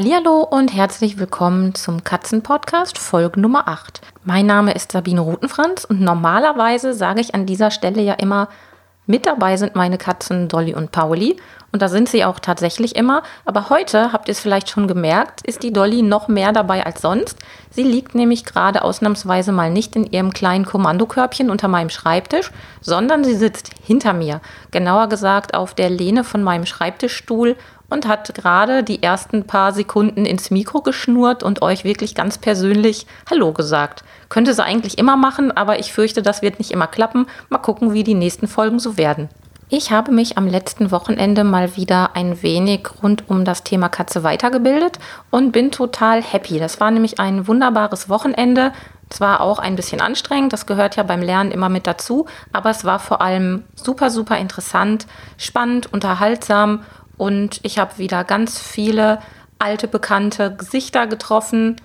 Hallo und herzlich willkommen zum Katzenpodcast Folge Nummer 8. Mein Name ist Sabine Rutenfranz und normalerweise sage ich an dieser Stelle ja immer, mit dabei sind meine Katzen Dolly und Pauli und da sind sie auch tatsächlich immer. Aber heute, habt ihr es vielleicht schon gemerkt, ist die Dolly noch mehr dabei als sonst. Sie liegt nämlich gerade ausnahmsweise mal nicht in ihrem kleinen Kommandokörbchen unter meinem Schreibtisch, sondern sie sitzt hinter mir. Genauer gesagt auf der Lehne von meinem Schreibtischstuhl und hat gerade die ersten paar Sekunden ins Mikro geschnurrt und euch wirklich ganz persönlich Hallo gesagt. Könnte sie eigentlich immer machen, aber ich fürchte, das wird nicht immer klappen. Mal gucken, wie die nächsten Folgen so werden. Ich habe mich am letzten Wochenende mal wieder ein wenig rund um das Thema Katze weitergebildet und bin total happy. Das war nämlich ein wunderbares Wochenende. Zwar auch ein bisschen anstrengend, das gehört ja beim Lernen immer mit dazu, aber es war vor allem super, super interessant, spannend, unterhaltsam und ich habe wieder ganz viele alte, bekannte Gesichter getroffen,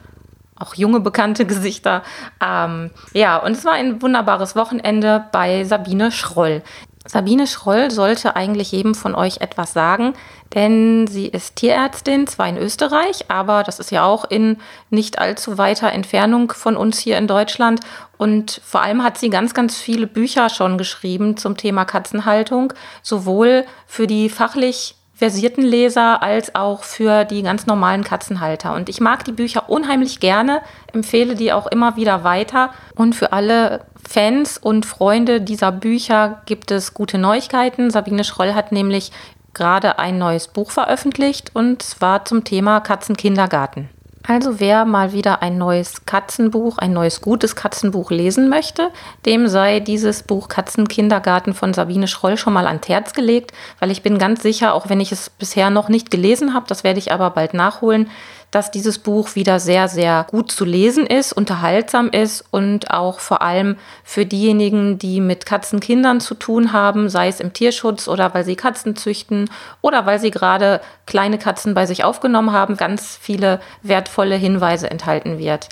auch junge, bekannte Gesichter. Ähm, ja, und es war ein wunderbares Wochenende bei Sabine Schroll. Sabine Schroll sollte eigentlich jedem von euch etwas sagen, denn sie ist Tierärztin, zwar in Österreich, aber das ist ja auch in nicht allzu weiter Entfernung von uns hier in Deutschland. Und vor allem hat sie ganz, ganz viele Bücher schon geschrieben zum Thema Katzenhaltung, sowohl für die fachlich versierten Leser als auch für die ganz normalen Katzenhalter. Und ich mag die Bücher unheimlich gerne, empfehle die auch immer wieder weiter. Und für alle Fans und Freunde dieser Bücher gibt es gute Neuigkeiten. Sabine Schroll hat nämlich gerade ein neues Buch veröffentlicht und zwar zum Thema Katzenkindergarten. Also wer mal wieder ein neues Katzenbuch, ein neues gutes Katzenbuch lesen möchte, dem sei dieses Buch Katzenkindergarten von Sabine Schroll schon mal ans Herz gelegt, weil ich bin ganz sicher, auch wenn ich es bisher noch nicht gelesen habe, das werde ich aber bald nachholen, dass dieses Buch wieder sehr, sehr gut zu lesen ist, unterhaltsam ist und auch vor allem für diejenigen, die mit Katzenkindern zu tun haben, sei es im Tierschutz oder weil sie Katzen züchten oder weil sie gerade kleine Katzen bei sich aufgenommen haben, ganz viele wertvolle Hinweise enthalten wird.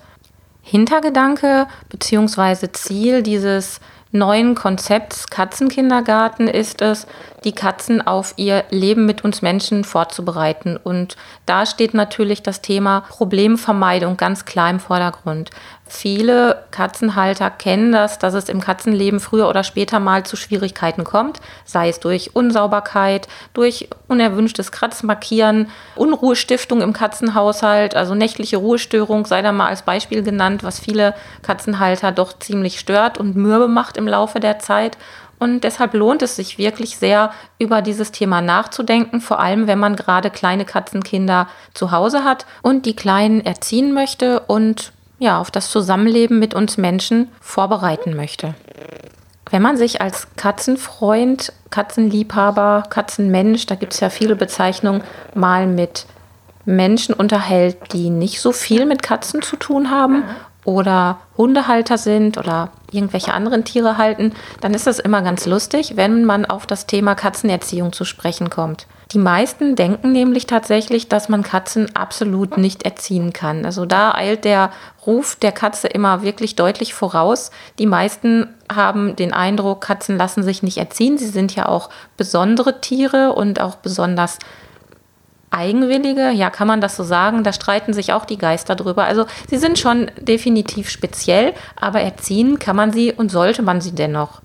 Hintergedanke bzw. Ziel dieses neuen Konzepts Katzenkindergarten ist es, die Katzen auf ihr Leben mit uns Menschen vorzubereiten. Und da steht natürlich das Thema Problemvermeidung ganz klar im Vordergrund. Viele Katzenhalter kennen das, dass es im Katzenleben früher oder später mal zu Schwierigkeiten kommt, sei es durch Unsauberkeit, durch unerwünschtes Kratzmarkieren, Unruhestiftung im Katzenhaushalt, also nächtliche Ruhestörung sei da mal als Beispiel genannt, was viele Katzenhalter doch ziemlich stört und mürbe macht im Laufe der Zeit. Und deshalb lohnt es sich wirklich sehr, über dieses Thema nachzudenken, vor allem wenn man gerade kleine Katzenkinder zu Hause hat und die Kleinen erziehen möchte und ja, auf das Zusammenleben mit uns Menschen vorbereiten möchte. Wenn man sich als Katzenfreund, Katzenliebhaber, Katzenmensch, da gibt es ja viele Bezeichnungen, mal mit Menschen unterhält, die nicht so viel mit Katzen zu tun haben oder Hundehalter sind oder irgendwelche anderen Tiere halten, dann ist das immer ganz lustig, wenn man auf das Thema Katzenerziehung zu sprechen kommt. Die meisten denken nämlich tatsächlich, dass man Katzen absolut nicht erziehen kann. Also da eilt der Ruf der Katze immer wirklich deutlich voraus. Die meisten haben den Eindruck, Katzen lassen sich nicht erziehen. Sie sind ja auch besondere Tiere und auch besonders Eigenwillige, ja, kann man das so sagen? Da streiten sich auch die Geister drüber. Also sie sind schon definitiv speziell, aber erziehen kann man sie und sollte man sie dennoch.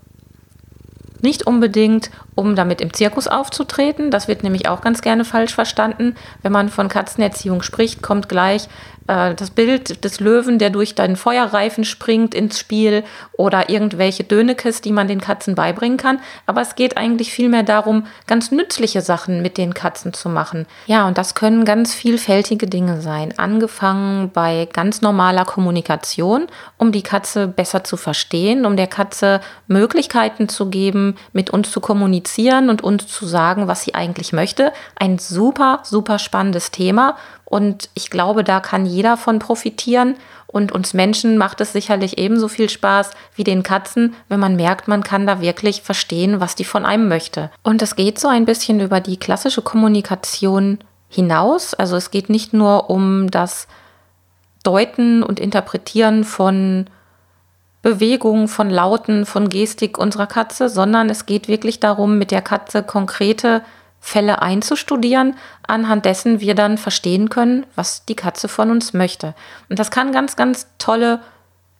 Nicht unbedingt, um damit im Zirkus aufzutreten. Das wird nämlich auch ganz gerne falsch verstanden. Wenn man von Katzenerziehung spricht, kommt gleich äh, das Bild des Löwen, der durch deinen Feuerreifen springt ins Spiel oder irgendwelche Dönekes, die man den Katzen beibringen kann. Aber es geht eigentlich vielmehr darum, ganz nützliche Sachen mit den Katzen zu machen. Ja, und das können ganz vielfältige Dinge sein. Angefangen bei ganz normaler Kommunikation, um die Katze besser zu verstehen, um der Katze Möglichkeiten zu geben, mit uns zu kommunizieren und uns zu sagen, was sie eigentlich möchte. Ein super, super spannendes Thema. Und ich glaube, da kann jeder von profitieren. Und uns Menschen macht es sicherlich ebenso viel Spaß wie den Katzen, wenn man merkt, man kann da wirklich verstehen, was die von einem möchte. Und es geht so ein bisschen über die klassische Kommunikation hinaus. Also es geht nicht nur um das Deuten und Interpretieren von Bewegungen, von Lauten, von Gestik unserer Katze, sondern es geht wirklich darum, mit der Katze konkrete Fälle einzustudieren, anhand dessen wir dann verstehen können, was die Katze von uns möchte. Und das kann ganz, ganz tolle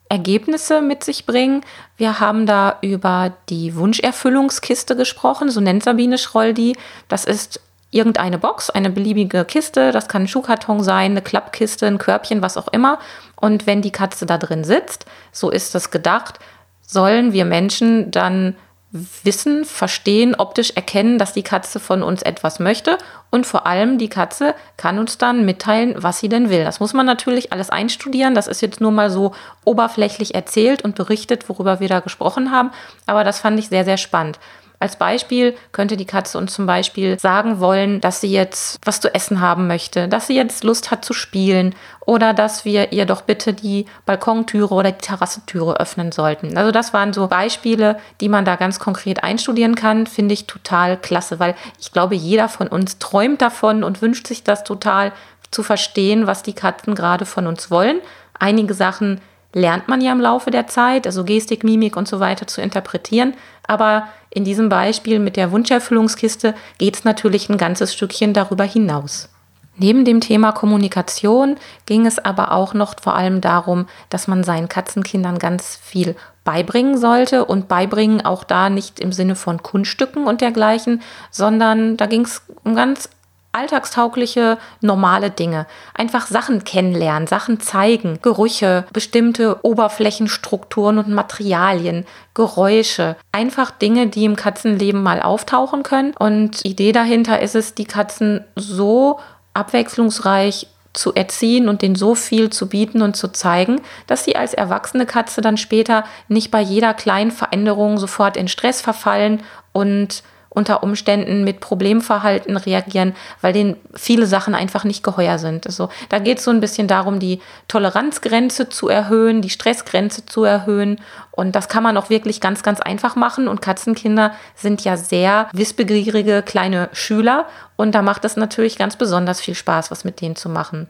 Ergebnisse mit sich bringen. Wir haben da über die Wunscherfüllungskiste gesprochen, so nennt Sabine Schroll die. Das ist irgendeine Box, eine beliebige Kiste, das kann ein Schuhkarton sein, eine Klappkiste, ein Körbchen, was auch immer. Und wenn die Katze da drin sitzt, so ist das gedacht, sollen wir Menschen dann wissen, verstehen, optisch erkennen, dass die Katze von uns etwas möchte und vor allem die Katze kann uns dann mitteilen, was sie denn will. Das muss man natürlich alles einstudieren. Das ist jetzt nur mal so oberflächlich erzählt und berichtet, worüber wir da gesprochen haben, aber das fand ich sehr, sehr spannend. Als Beispiel könnte die Katze uns zum Beispiel sagen wollen, dass sie jetzt was zu essen haben möchte, dass sie jetzt Lust hat zu spielen oder dass wir ihr doch bitte die Balkontüre oder die Terrassentüre öffnen sollten. Also das waren so Beispiele, die man da ganz konkret einstudieren kann, finde ich total klasse, weil ich glaube, jeder von uns träumt davon und wünscht sich das total zu verstehen, was die Katzen gerade von uns wollen. Einige Sachen lernt man ja im Laufe der Zeit, also Gestik, Mimik und so weiter zu interpretieren. Aber in diesem Beispiel mit der Wunscherfüllungskiste geht es natürlich ein ganzes Stückchen darüber hinaus. Neben dem Thema Kommunikation ging es aber auch noch vor allem darum, dass man seinen Katzenkindern ganz viel beibringen sollte und beibringen auch da nicht im Sinne von Kunststücken und dergleichen, sondern da ging es um ganz alltagstaugliche, normale Dinge. Einfach Sachen kennenlernen, Sachen zeigen, Gerüche, bestimmte Oberflächenstrukturen und Materialien, Geräusche. Einfach Dinge, die im Katzenleben mal auftauchen können. Und Idee dahinter ist es, die Katzen so abwechslungsreich zu erziehen und denen so viel zu bieten und zu zeigen, dass sie als erwachsene Katze dann später nicht bei jeder kleinen Veränderung sofort in Stress verfallen und unter Umständen mit Problemverhalten reagieren, weil denen viele Sachen einfach nicht geheuer sind. Also da geht es so ein bisschen darum, die Toleranzgrenze zu erhöhen, die Stressgrenze zu erhöhen. Und das kann man auch wirklich ganz, ganz einfach machen. Und Katzenkinder sind ja sehr wissbegierige kleine Schüler. Und da macht es natürlich ganz besonders viel Spaß, was mit denen zu machen.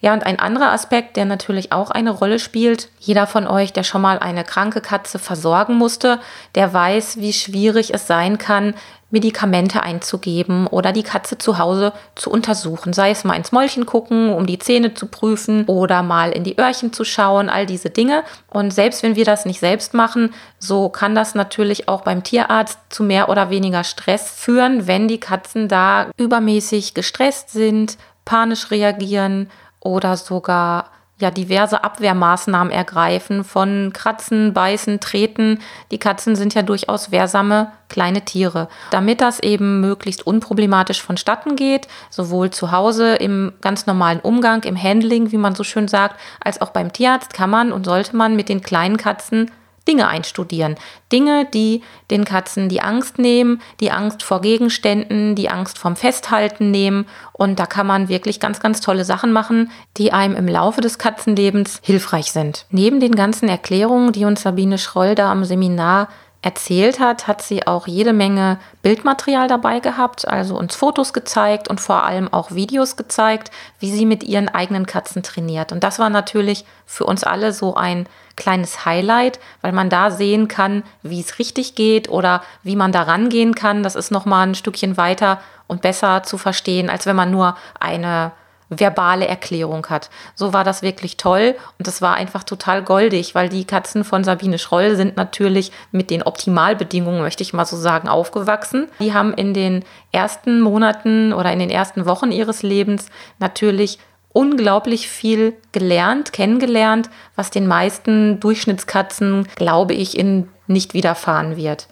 Ja, und ein anderer Aspekt, der natürlich auch eine Rolle spielt, jeder von euch, der schon mal eine kranke Katze versorgen musste, der weiß, wie schwierig es sein kann, Medikamente einzugeben oder die Katze zu Hause zu untersuchen. Sei es mal ins Mäulchen gucken, um die Zähne zu prüfen oder mal in die Öhrchen zu schauen, all diese Dinge. Und selbst wenn wir das nicht selbst machen, so kann das natürlich auch beim Tierarzt zu mehr oder weniger Stress führen, wenn die Katzen da übermäßig gestresst sind, panisch reagieren oder sogar ja diverse Abwehrmaßnahmen ergreifen von Kratzen, Beißen, Treten. Die Katzen sind ja durchaus wehrsame kleine Tiere. Damit das eben möglichst unproblematisch vonstatten geht, sowohl zu Hause im ganz normalen Umgang, im Handling, wie man so schön sagt, als auch beim Tierarzt kann man und sollte man mit den kleinen Katzen Dinge einstudieren. Dinge, die den Katzen die Angst nehmen, die Angst vor Gegenständen, die Angst vom Festhalten nehmen. Und da kann man wirklich ganz, ganz tolle Sachen machen, die einem im Laufe des Katzenlebens hilfreich sind. Neben den ganzen Erklärungen, die uns Sabine Schroll da am Seminar erzählt hat, hat sie auch jede Menge Bildmaterial dabei gehabt, also uns Fotos gezeigt und vor allem auch Videos gezeigt, wie sie mit ihren eigenen Katzen trainiert. Und das war natürlich für uns alle so ein kleines Highlight, weil man da sehen kann, wie es richtig geht oder wie man da rangehen kann. Das ist noch mal ein Stückchen weiter und besser zu verstehen, als wenn man nur eine verbale Erklärung hat. So war das wirklich toll und das war einfach total goldig, weil die Katzen von Sabine Schroll sind natürlich mit den Optimalbedingungen, möchte ich mal so sagen, aufgewachsen. Die haben in den ersten Monaten oder in den ersten Wochen ihres Lebens natürlich unglaublich viel gelernt, kennengelernt, was den meisten Durchschnittskatzen, glaube ich, in nicht widerfahren wird.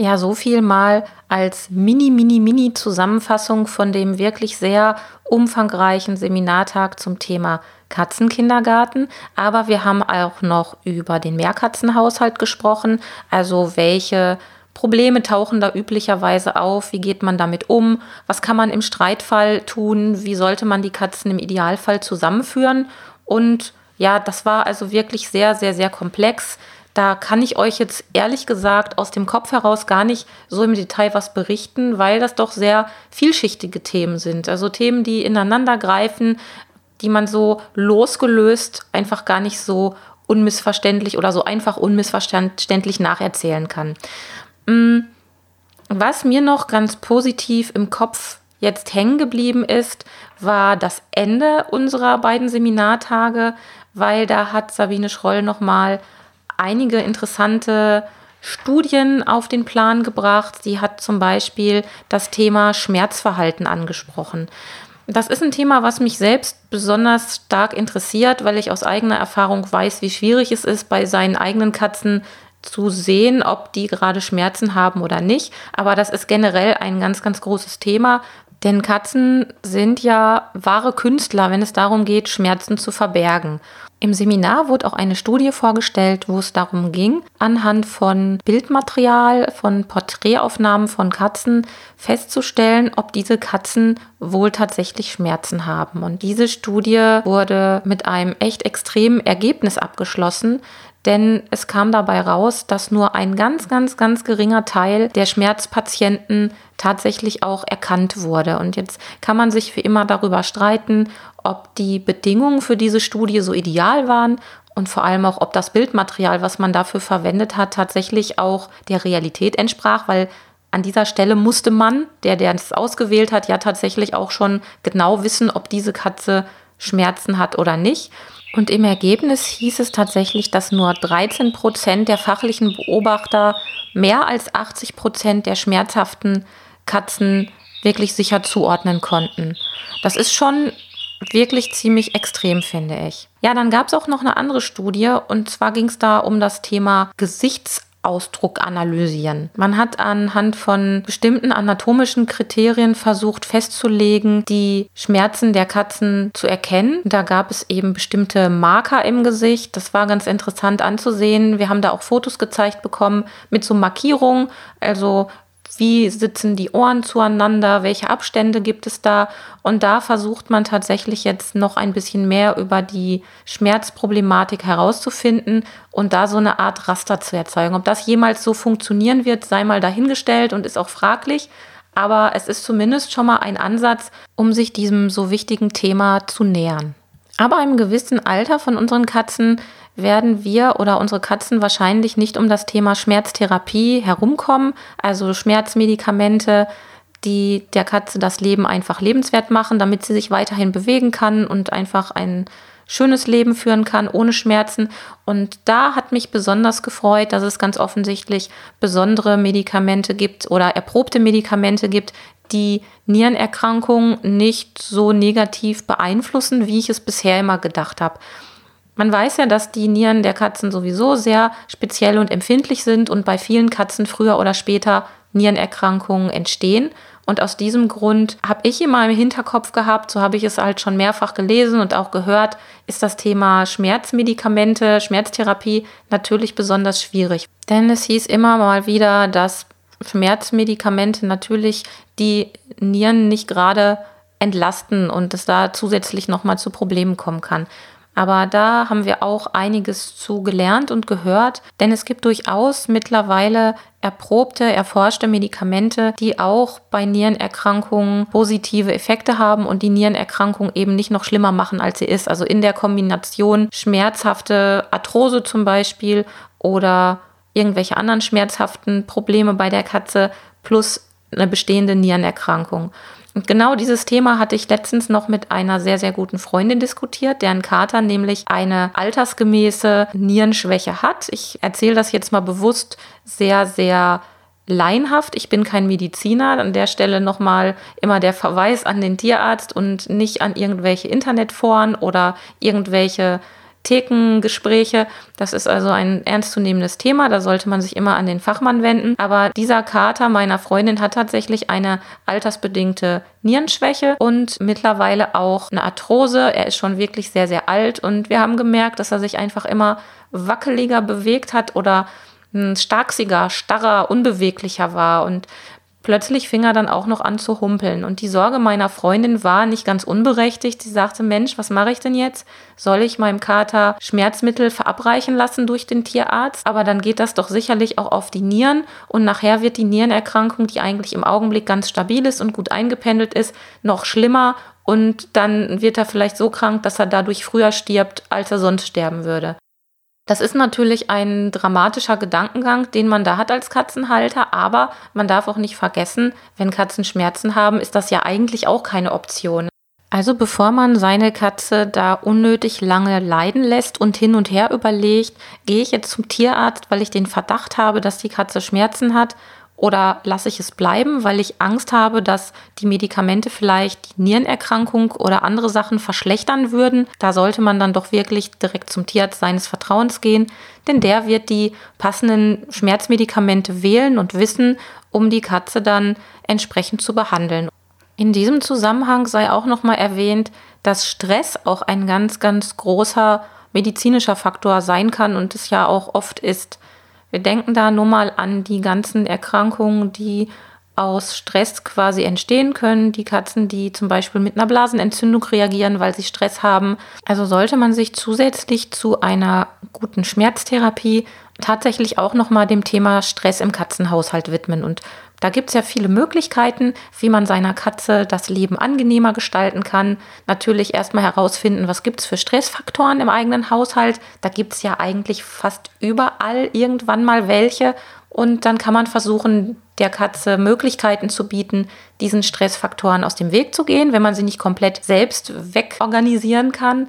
Ja, so viel mal als Mini, Mini, Mini Zusammenfassung von dem wirklich sehr umfangreichen Seminartag zum Thema Katzenkindergarten. Aber wir haben auch noch über den Mehrkatzenhaushalt gesprochen, also welche Probleme tauchen da üblicherweise auf? Wie geht man damit um? Was kann man im Streitfall tun? Wie sollte man die Katzen im Idealfall zusammenführen? Und ja, das war also wirklich sehr, sehr, sehr komplex. Da kann ich euch jetzt ehrlich gesagt aus dem Kopf heraus gar nicht so im Detail was berichten, weil das doch sehr vielschichtige Themen sind. Also Themen, die ineinander greifen, die man so losgelöst einfach gar nicht so unmissverständlich oder so einfach unmissverständlich nacherzählen kann. Mm, was mir noch ganz positiv im Kopf jetzt hängen geblieben ist, war das Ende unserer beiden Seminartage, weil da hat Sabine Schroll nochmal einige interessante Studien auf den Plan gebracht. Sie hat zum Beispiel das Thema Schmerzverhalten angesprochen. Das ist ein Thema, was mich selbst besonders stark interessiert, weil ich aus eigener Erfahrung weiß, wie schwierig es ist, bei seinen eigenen Katzen zu sehen, ob die gerade Schmerzen haben oder nicht. Aber das ist generell ein ganz, ganz großes Thema, denn Katzen sind ja wahre Künstler, wenn es darum geht, Schmerzen zu verbergen. Im Seminar wurde auch eine Studie vorgestellt, wo es darum ging, anhand von Bildmaterial, von Porträtaufnahmen von Katzen festzustellen, ob diese Katzen wohl tatsächlich Schmerzen haben. Und diese Studie wurde mit einem echt extremen Ergebnis abgeschlossen, denn es kam dabei raus, dass nur ein ganz, ganz, ganz geringer Teil der Schmerzpatienten tatsächlich auch erkannt wurde. Und jetzt kann man sich für immer darüber streiten, ob die Bedingungen für diese Studie so ideal waren und vor allem auch, ob das Bildmaterial, was man dafür verwendet hat, tatsächlich auch der Realität entsprach, weil an dieser Stelle musste man, der, der es ausgewählt hat, ja tatsächlich auch schon genau wissen, ob diese Katze Schmerzen hat oder nicht. Und im Ergebnis hieß es tatsächlich, dass nur 13 Prozent der fachlichen Beobachter mehr als 80 Prozent der schmerzhaften Katzen wirklich sicher zuordnen konnten. Das ist schon wirklich ziemlich extrem, finde ich. Ja, dann gab es auch noch eine andere Studie und zwar ging es da um das Thema Gesichts Ausdruck analysieren. Man hat anhand von bestimmten anatomischen Kriterien versucht festzulegen, die Schmerzen der Katzen zu erkennen. Da gab es eben bestimmte Marker im Gesicht. Das war ganz interessant anzusehen. Wir haben da auch Fotos gezeigt bekommen mit so Markierungen, also wie sitzen die Ohren zueinander, welche Abstände gibt es da. Und da versucht man tatsächlich jetzt noch ein bisschen mehr über die Schmerzproblematik herauszufinden und da so eine Art Raster zu erzeugen. Ob das jemals so funktionieren wird, sei mal dahingestellt und ist auch fraglich. Aber es ist zumindest schon mal ein Ansatz, um sich diesem so wichtigen Thema zu nähern. Aber im gewissen Alter von unseren Katzen werden wir oder unsere Katzen wahrscheinlich nicht um das Thema Schmerztherapie herumkommen, also Schmerzmedikamente, die der Katze das Leben einfach lebenswert machen, damit sie sich weiterhin bewegen kann und einfach ein schönes Leben führen kann ohne Schmerzen. Und da hat mich besonders gefreut, dass es ganz offensichtlich besondere Medikamente gibt oder erprobte Medikamente gibt, die Nierenerkrankungen nicht so negativ beeinflussen, wie ich es bisher immer gedacht habe. Man weiß ja, dass die Nieren der Katzen sowieso sehr speziell und empfindlich sind und bei vielen Katzen früher oder später Nierenerkrankungen entstehen. Und aus diesem Grund habe ich immer im Hinterkopf gehabt, so habe ich es halt schon mehrfach gelesen und auch gehört, ist das Thema Schmerzmedikamente, Schmerztherapie natürlich besonders schwierig. Denn es hieß immer mal wieder, dass Schmerzmedikamente natürlich die Nieren nicht gerade entlasten und es da zusätzlich nochmal zu Problemen kommen kann. Aber da haben wir auch einiges zu gelernt und gehört, denn es gibt durchaus mittlerweile erprobte, erforschte Medikamente, die auch bei Nierenerkrankungen positive Effekte haben und die Nierenerkrankung eben nicht noch schlimmer machen, als sie ist. Also in der Kombination schmerzhafte Arthrose zum Beispiel oder irgendwelche anderen schmerzhaften Probleme bei der Katze plus eine bestehende Nierenerkrankung. Und genau dieses Thema hatte ich letztens noch mit einer sehr, sehr guten Freundin diskutiert, deren Kater nämlich eine altersgemäße Nierenschwäche hat. Ich erzähle das jetzt mal bewusst sehr, sehr laienhaft. Ich bin kein Mediziner. An der Stelle nochmal immer der Verweis an den Tierarzt und nicht an irgendwelche Internetforen oder irgendwelche Thekengespräche. Das ist also ein ernstzunehmendes Thema. Da sollte man sich immer an den Fachmann wenden. Aber dieser Kater meiner Freundin hat tatsächlich eine altersbedingte Nierenschwäche und mittlerweile auch eine Arthrose. Er ist schon wirklich sehr, sehr alt und wir haben gemerkt, dass er sich einfach immer wackeliger bewegt hat oder starksiger, starrer, unbeweglicher war und Plötzlich fing er dann auch noch an zu humpeln. Und die Sorge meiner Freundin war nicht ganz unberechtigt. Sie sagte, Mensch, was mache ich denn jetzt? Soll ich meinem Kater Schmerzmittel verabreichen lassen durch den Tierarzt? Aber dann geht das doch sicherlich auch auf die Nieren. Und nachher wird die Nierenerkrankung, die eigentlich im Augenblick ganz stabil ist und gut eingependelt ist, noch schlimmer. Und dann wird er vielleicht so krank, dass er dadurch früher stirbt, als er sonst sterben würde. Das ist natürlich ein dramatischer Gedankengang, den man da hat als Katzenhalter, aber man darf auch nicht vergessen, wenn Katzen Schmerzen haben, ist das ja eigentlich auch keine Option. Also bevor man seine Katze da unnötig lange leiden lässt und hin und her überlegt, gehe ich jetzt zum Tierarzt, weil ich den Verdacht habe, dass die Katze Schmerzen hat oder lasse ich es bleiben, weil ich Angst habe, dass die Medikamente vielleicht die Nierenerkrankung oder andere Sachen verschlechtern würden? Da sollte man dann doch wirklich direkt zum Tierarzt seines Vertrauens gehen, denn der wird die passenden Schmerzmedikamente wählen und wissen, um die Katze dann entsprechend zu behandeln. In diesem Zusammenhang sei auch noch mal erwähnt, dass Stress auch ein ganz ganz großer medizinischer Faktor sein kann und es ja auch oft ist. Wir denken da nur mal an die ganzen Erkrankungen, die aus Stress quasi entstehen können. Die Katzen, die zum Beispiel mit einer Blasenentzündung reagieren, weil sie Stress haben. Also sollte man sich zusätzlich zu einer guten Schmerztherapie tatsächlich auch nochmal dem Thema Stress im Katzenhaushalt widmen. Und da gibt es ja viele Möglichkeiten, wie man seiner Katze das Leben angenehmer gestalten kann. Natürlich erstmal herausfinden, was gibt es für Stressfaktoren im eigenen Haushalt. Da gibt es ja eigentlich fast überall irgendwann mal welche. Und dann kann man versuchen, der Katze Möglichkeiten zu bieten, diesen Stressfaktoren aus dem Weg zu gehen, wenn man sie nicht komplett selbst wegorganisieren kann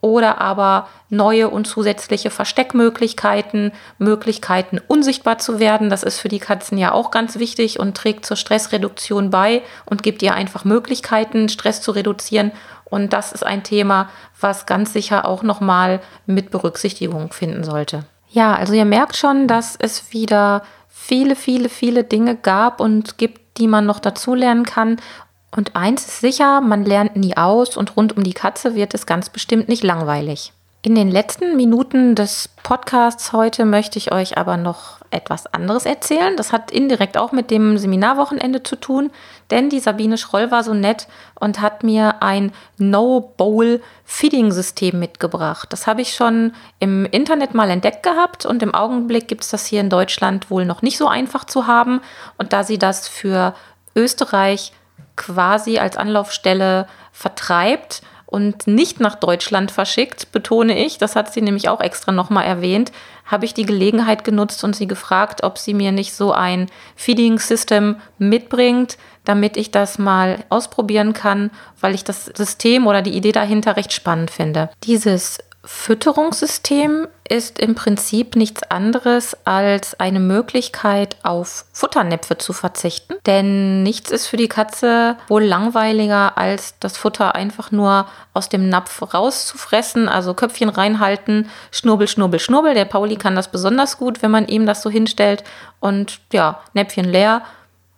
oder aber neue und zusätzliche Versteckmöglichkeiten, Möglichkeiten unsichtbar zu werden. Das ist für die Katzen ja auch ganz wichtig und trägt zur Stressreduktion bei und gibt ihr einfach Möglichkeiten, Stress zu reduzieren. Und das ist ein Thema, was ganz sicher auch nochmal mit Berücksichtigung finden sollte. Ja, also ihr merkt schon, dass es wieder viele, viele, viele Dinge gab und gibt, die man noch dazulernen kann. Und eins ist sicher, man lernt nie aus und rund um die Katze wird es ganz bestimmt nicht langweilig. In den letzten Minuten des Podcasts heute möchte ich euch aber noch etwas anderes erzählen. Das hat indirekt auch mit dem Seminarwochenende zu tun, denn die Sabine Schroll war so nett und hat mir ein No-Bowl-Feeding-System mitgebracht. Das habe ich schon im Internet mal entdeckt gehabt und im Augenblick gibt es das hier in Deutschland wohl noch nicht so einfach zu haben. Und da sie das für Österreich quasi als Anlaufstelle vertreibt und nicht nach Deutschland verschickt, betone ich, das hat sie nämlich auch extra nochmal erwähnt, habe ich die Gelegenheit genutzt und sie gefragt, ob sie mir nicht so ein Feeding System mitbringt, damit ich das mal ausprobieren kann, weil ich das System oder die Idee dahinter recht spannend finde. Dieses Fütterungssystem ist im Prinzip nichts anderes als eine Möglichkeit, auf Futternäpfe zu verzichten. Denn nichts ist für die Katze wohl langweiliger, als das Futter einfach nur aus dem Napf rauszufressen, also Köpfchen reinhalten, schnurbel, schnurbel, schnurbel. Der Pauli kann das besonders gut, wenn man ihm das so hinstellt und ja, Näpfchen leer.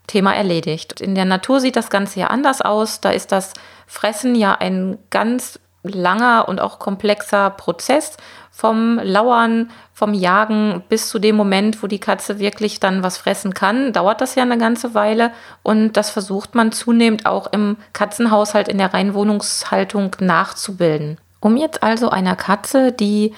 Thema erledigt. In der Natur sieht das Ganze ja anders aus. Da ist das Fressen ja ein ganz langer und auch komplexer Prozess vom Lauern, vom Jagen bis zu dem Moment, wo die Katze wirklich dann was fressen kann, dauert das ja eine ganze Weile und das versucht man zunehmend auch im Katzenhaushalt in der Reinwohnungshaltung nachzubilden. Um jetzt also einer Katze, die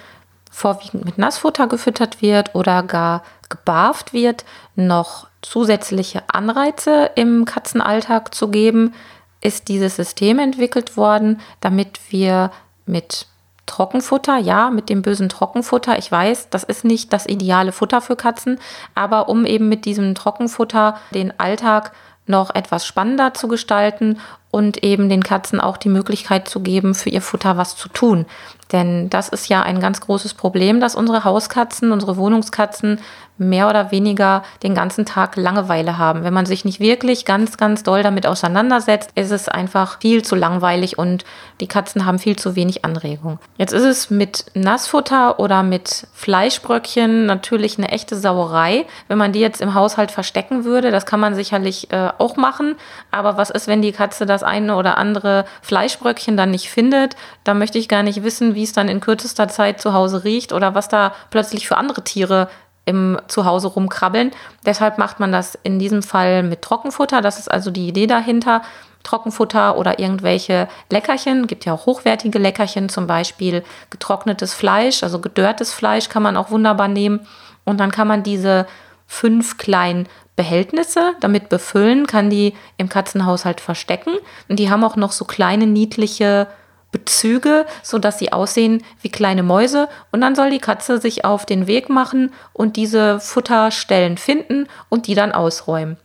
vorwiegend mit Nassfutter gefüttert wird oder gar gebarft wird, noch zusätzliche Anreize im Katzenalltag zu geben, ist dieses System entwickelt worden, damit wir mit Trockenfutter, ja, mit dem bösen Trockenfutter. Ich weiß, das ist nicht das ideale Futter für Katzen, aber um eben mit diesem Trockenfutter den Alltag noch etwas spannender zu gestalten und eben den Katzen auch die Möglichkeit zu geben, für ihr Futter was zu tun. Denn das ist ja ein ganz großes Problem, dass unsere Hauskatzen, unsere Wohnungskatzen mehr oder weniger den ganzen Tag Langeweile haben. Wenn man sich nicht wirklich ganz, ganz doll damit auseinandersetzt, ist es einfach viel zu langweilig und die Katzen haben viel zu wenig Anregung. Jetzt ist es mit Nassfutter oder mit Fleischbröckchen natürlich eine echte Sauerei, wenn man die jetzt im Haushalt verstecken würde. Das kann man sicherlich äh, auch machen. Aber was ist, wenn die Katze das eine oder andere Fleischbröckchen dann nicht findet? Da möchte ich gar nicht wissen, wie es dann in kürzester Zeit zu Hause riecht oder was da plötzlich für andere Tiere im Zuhause rumkrabbeln. Deshalb macht man das in diesem Fall mit Trockenfutter. Das ist also die Idee dahinter. Trockenfutter oder irgendwelche Leckerchen. Gibt ja auch hochwertige Leckerchen, zum Beispiel getrocknetes Fleisch, also gedörrtes Fleisch kann man auch wunderbar nehmen. Und dann kann man diese fünf kleinen Behältnisse damit befüllen, kann die im Katzenhaushalt verstecken. Und die haben auch noch so kleine niedliche Bezüge, sodass sie aussehen wie kleine Mäuse. Und dann soll die Katze sich auf den Weg machen und diese Futterstellen finden und die dann ausräumen.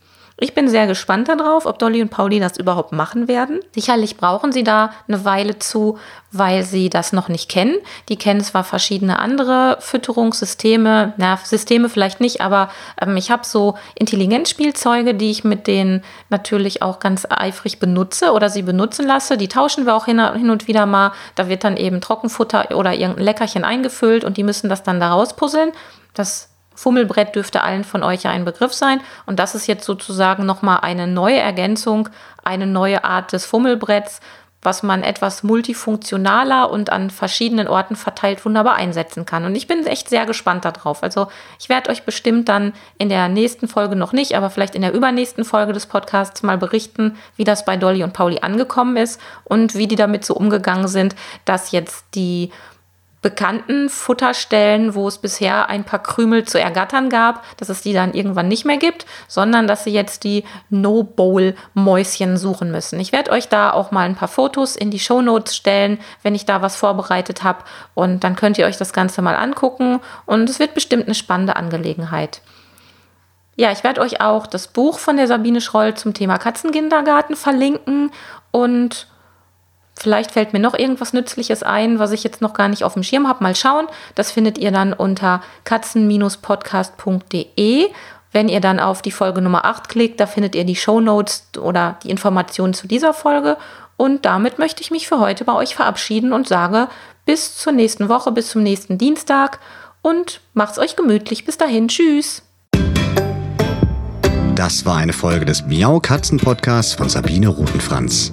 Ich bin sehr gespannt darauf, ob Dolly und Pauli das überhaupt machen werden. Sicherlich brauchen sie da eine Weile zu, weil sie das noch nicht kennen. Die kennen zwar verschiedene andere Fütterungssysteme, na, Systeme vielleicht nicht, aber ähm, ich habe so Intelligenzspielzeuge, die ich mit denen natürlich auch ganz eifrig benutze oder sie benutzen lasse. Die tauschen wir auch hin, hin und wieder mal. Da wird dann eben Trockenfutter oder irgendein Leckerchen eingefüllt und die müssen das dann da rauspuzzeln. Das Fummelbrett dürfte allen von euch ja ein Begriff sein. Und das ist jetzt sozusagen nochmal eine neue Ergänzung, eine neue Art des Fummelbretts, was man etwas multifunktionaler und an verschiedenen Orten verteilt wunderbar einsetzen kann. Und ich bin echt sehr gespannt darauf. Also ich werde euch bestimmt dann in der nächsten Folge noch nicht, aber vielleicht in der übernächsten Folge des Podcasts mal berichten, wie das bei Dolly und Pauli angekommen ist und wie die damit so umgegangen sind, dass jetzt die bekannten Futterstellen, wo es bisher ein paar Krümel zu ergattern gab, dass es die dann irgendwann nicht mehr gibt, sondern dass sie jetzt die No-Bowl-Mäuschen suchen müssen. Ich werde euch da auch mal ein paar Fotos in die Show Notes stellen, wenn ich da was vorbereitet habe. Und dann könnt ihr euch das Ganze mal angucken. Und es wird bestimmt eine spannende Angelegenheit. Ja, ich werde euch auch das Buch von der Sabine Schroll zum Thema Katzenkindergarten verlinken und Vielleicht fällt mir noch irgendwas Nützliches ein, was ich jetzt noch gar nicht auf dem Schirm habe. Mal schauen. Das findet ihr dann unter katzen-podcast.de. Wenn ihr dann auf die Folge Nummer 8 klickt, da findet ihr die Show Notes oder die Informationen zu dieser Folge. Und damit möchte ich mich für heute bei euch verabschieden und sage bis zur nächsten Woche, bis zum nächsten Dienstag und macht's euch gemütlich. Bis dahin, tschüss. Das war eine Folge des Miau Katzen Podcasts von Sabine Rutenfranz.